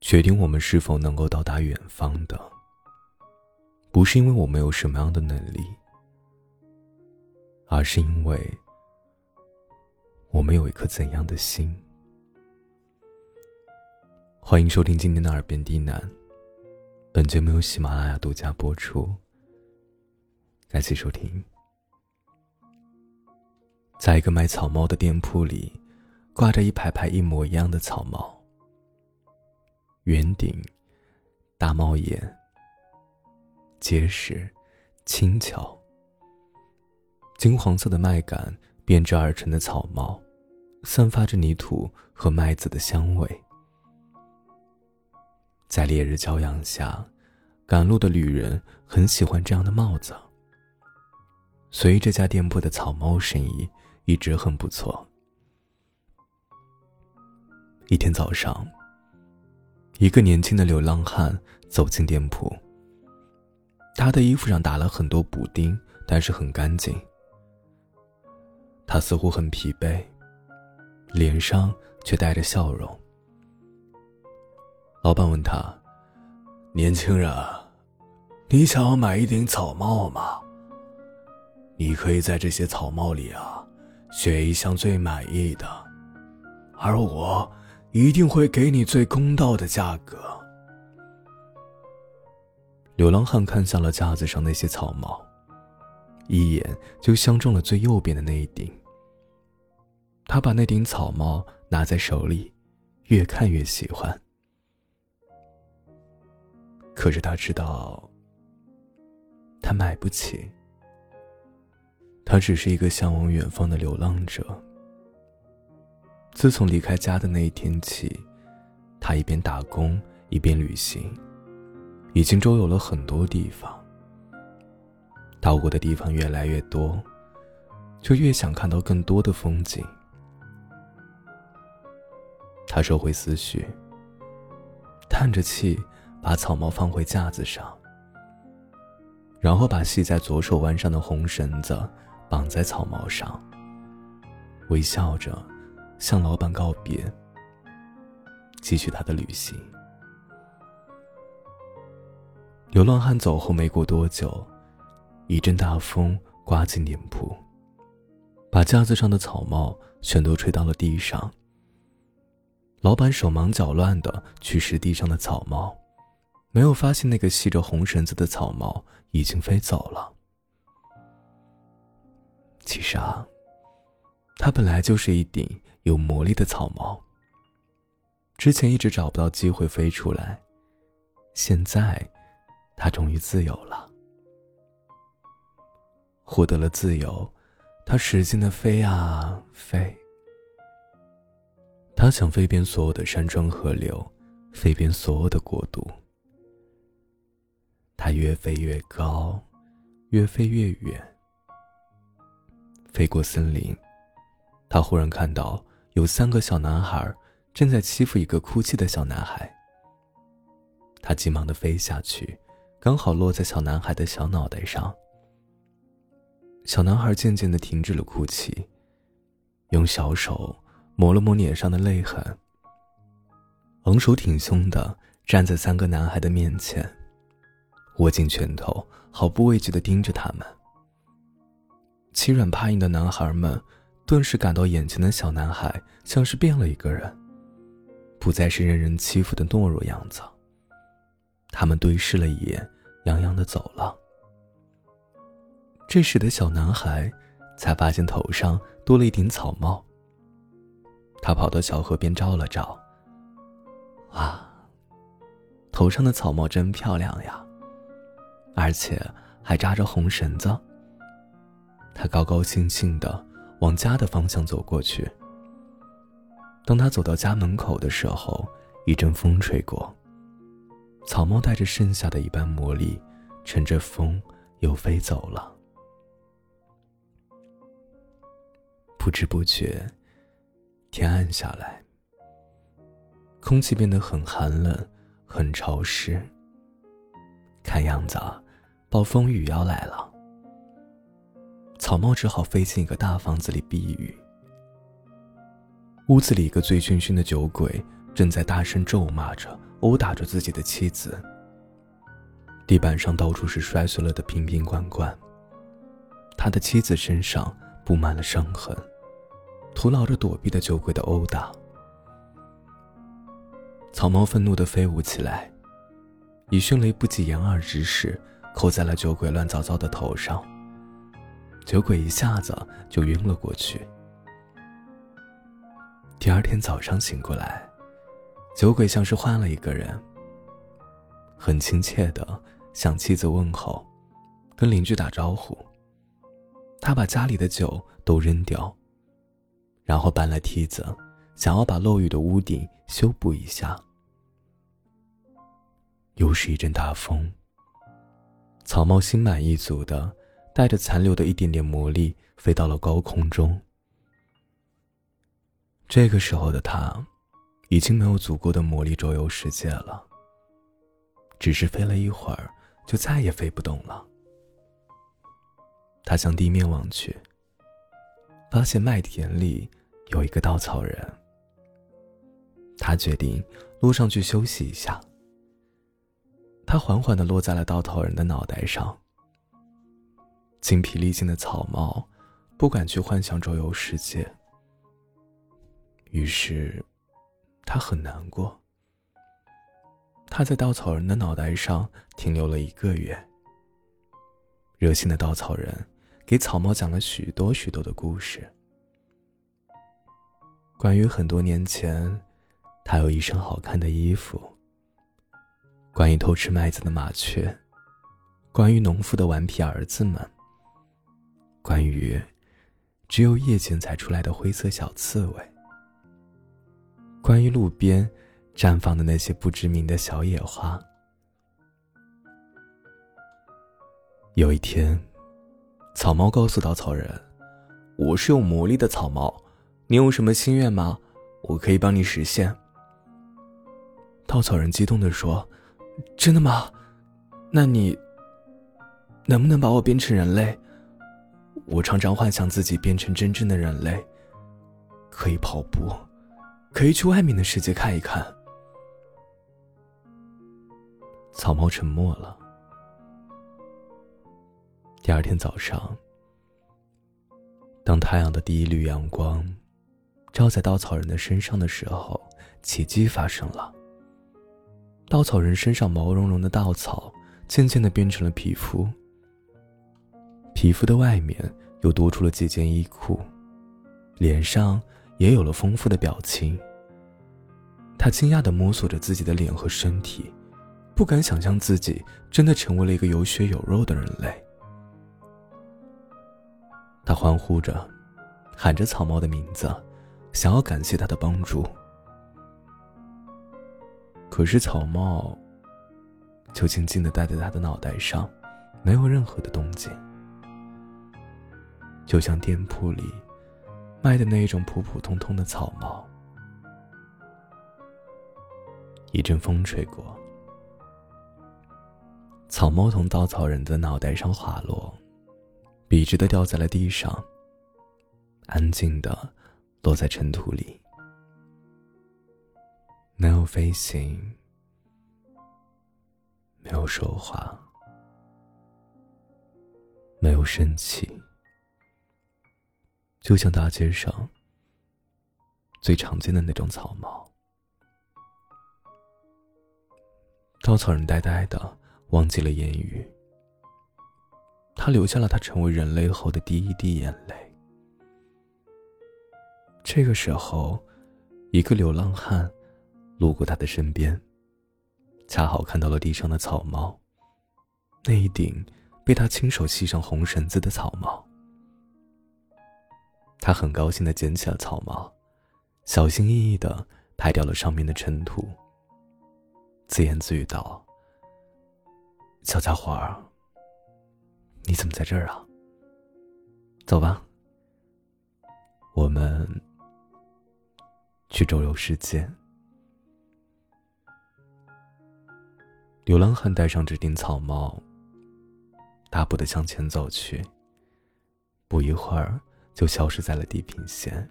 决定我们是否能够到达远方的，不是因为我们有什么样的能力，而是因为我们有一颗怎样的心。欢迎收听今天的《耳边低喃》，本节目由喜马拉雅独家播出。感谢收听。在一个卖草帽的店铺里，挂着一排排一模一样的草帽。圆顶，大帽檐，结实，轻巧。金黄色的麦秆编织而成的草帽，散发着泥土和麦子的香味。在烈日骄阳下，赶路的旅人很喜欢这样的帽子。所以这家店铺的草帽生意一直很不错。一天早上。一个年轻的流浪汉走进店铺。他的衣服上打了很多补丁，但是很干净。他似乎很疲惫，脸上却带着笑容。老板问他：“年轻人，你想要买一顶草帽吗？你可以在这些草帽里啊，选一项最满意的，而我……”一定会给你最公道的价格。流浪汉看向了架子上那些草帽，一眼就相中了最右边的那一顶。他把那顶草帽拿在手里，越看越喜欢。可是他知道，他买不起。他只是一个向往远方的流浪者。自从离开家的那一天起，他一边打工一边旅行，已经周游了很多地方。到过的地方越来越多，就越想看到更多的风景。他收回思绪，叹着气，把草帽放回架子上，然后把系在左手腕上的红绳子绑在草帽上，微笑着。向老板告别，继续他的旅行。流浪汉走后没过多久，一阵大风刮进店铺，把架子上的草帽全都吹到了地上。老板手忙脚乱的去拾地上的草帽，没有发现那个系着红绳子的草帽已经飞走了。其实啊，它本来就是一顶。有魔力的草帽。之前一直找不到机会飞出来，现在，他终于自由了。获得了自由，他使劲的飞啊飞。他想飞遍所有的山川河流，飞遍所有的国度。他越飞越高，越飞越远。飞过森林，他忽然看到。有三个小男孩正在欺负一个哭泣的小男孩。他急忙的飞下去，刚好落在小男孩的小脑袋上。小男孩渐渐的停止了哭泣，用小手抹了抹脸上的泪痕，昂首挺胸的站在三个男孩的面前，握紧拳头，毫不畏惧的盯着他们。欺软怕硬的男孩们。顿时感到眼前的小男孩像是变了一个人，不再是任人欺负的懦弱样子。他们对视了一眼，洋洋的走了。这时的小男孩才发现头上多了一顶草帽。他跑到小河边照了照，啊，头上的草帽真漂亮呀，而且还扎着红绳子。他高高兴兴的。往家的方向走过去。当他走到家门口的时候，一阵风吹过，草帽带着剩下的一半魔力，乘着风又飞走了。不知不觉，天暗下来，空气变得很寒冷，很潮湿。看样子，暴风雨要来了。草帽只好飞进一个大房子里避雨。屋子里一个醉醺醺的酒鬼正在大声咒骂着，殴打着自己的妻子。地板上到处是摔碎了的瓶瓶罐罐。他的妻子身上布满了伤痕，徒劳着躲避的酒鬼的殴打。草帽愤怒的飞舞起来，以迅雷不及掩耳之势扣在了酒鬼乱糟糟的头上。酒鬼一下子就晕了过去。第二天早上醒过来，酒鬼像是换了一个人，很亲切的向妻子问候，跟邻居打招呼。他把家里的酒都扔掉，然后搬来梯子，想要把漏雨的屋顶修补一下。又是一阵大风。草帽心满意足的带着残留的一点点魔力飞到了高空中。这个时候的他，已经没有足够的魔力周游世界了。只是飞了一会儿，就再也飞不动了。他向地面望去，发现麦田里有一个稻草人。他决定落上去休息一下。他缓缓的落在了稻草人的脑袋上。精疲力尽的草帽不敢去幻想周游世界，于是他很难过。他在稻草人的脑袋上停留了一个月。热心的稻草人。给草帽讲了许多许多的故事，关于很多年前，他有一身好看的衣服；关于偷吃麦子的麻雀；关于农夫的顽皮儿子们；关于只有夜间才出来的灰色小刺猬；关于路边绽放的那些不知名的小野花。有一天。草猫告诉稻草人：“我是有魔力的草猫，你有什么心愿吗？我可以帮你实现。”稻草人激动的说：“真的吗？那你能不能把我变成人类？我常常幻想自己变成真正的人类，可以跑步，可以去外面的世界看一看。”草帽沉默了。第二天早上，当太阳的第一缕阳光照在稻草人的身上的时候，奇迹发生了。稻草人身上毛茸茸的稻草渐渐的变成了皮肤，皮肤的外面又多出了几件衣裤，脸上也有了丰富的表情。他惊讶的摸索着自己的脸和身体，不敢想象自己真的成为了一个有血有肉的人类。他欢呼着，喊着草帽的名字，想要感谢他的帮助。可是草帽就静静的戴在他的脑袋上，没有任何的动静，就像店铺里卖的那一种普普通通的草帽。一阵风吹过，草帽从稻草人的脑袋上滑落。笔直的掉在了地上，安静的落在尘土里，没有飞行，没有说话，没有生气，就像大街上最常见的那种草帽。稻草人呆呆的，忘记了言语。他流下了他成为人类后的第一滴眼泪。这个时候，一个流浪汉路过他的身边，恰好看到了地上的草帽，那一顶被他亲手系上红绳子的草帽。他很高兴的捡起了草帽，小心翼翼的拍掉了上面的尘土，自言自语道：“小家伙儿。”你怎么在这儿啊？走吧，我们去周游世界。流浪汉戴上这顶草帽，大步的向前走去。不一会儿，就消失在了地平线。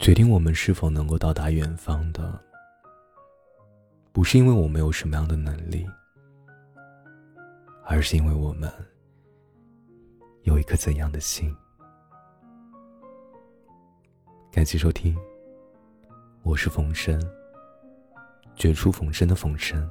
决定我们是否能够到达远方的，不是因为我们有什么样的能力，而是因为我们有一颗怎样的心。感谢收听，我是冯生，绝处逢生的冯生。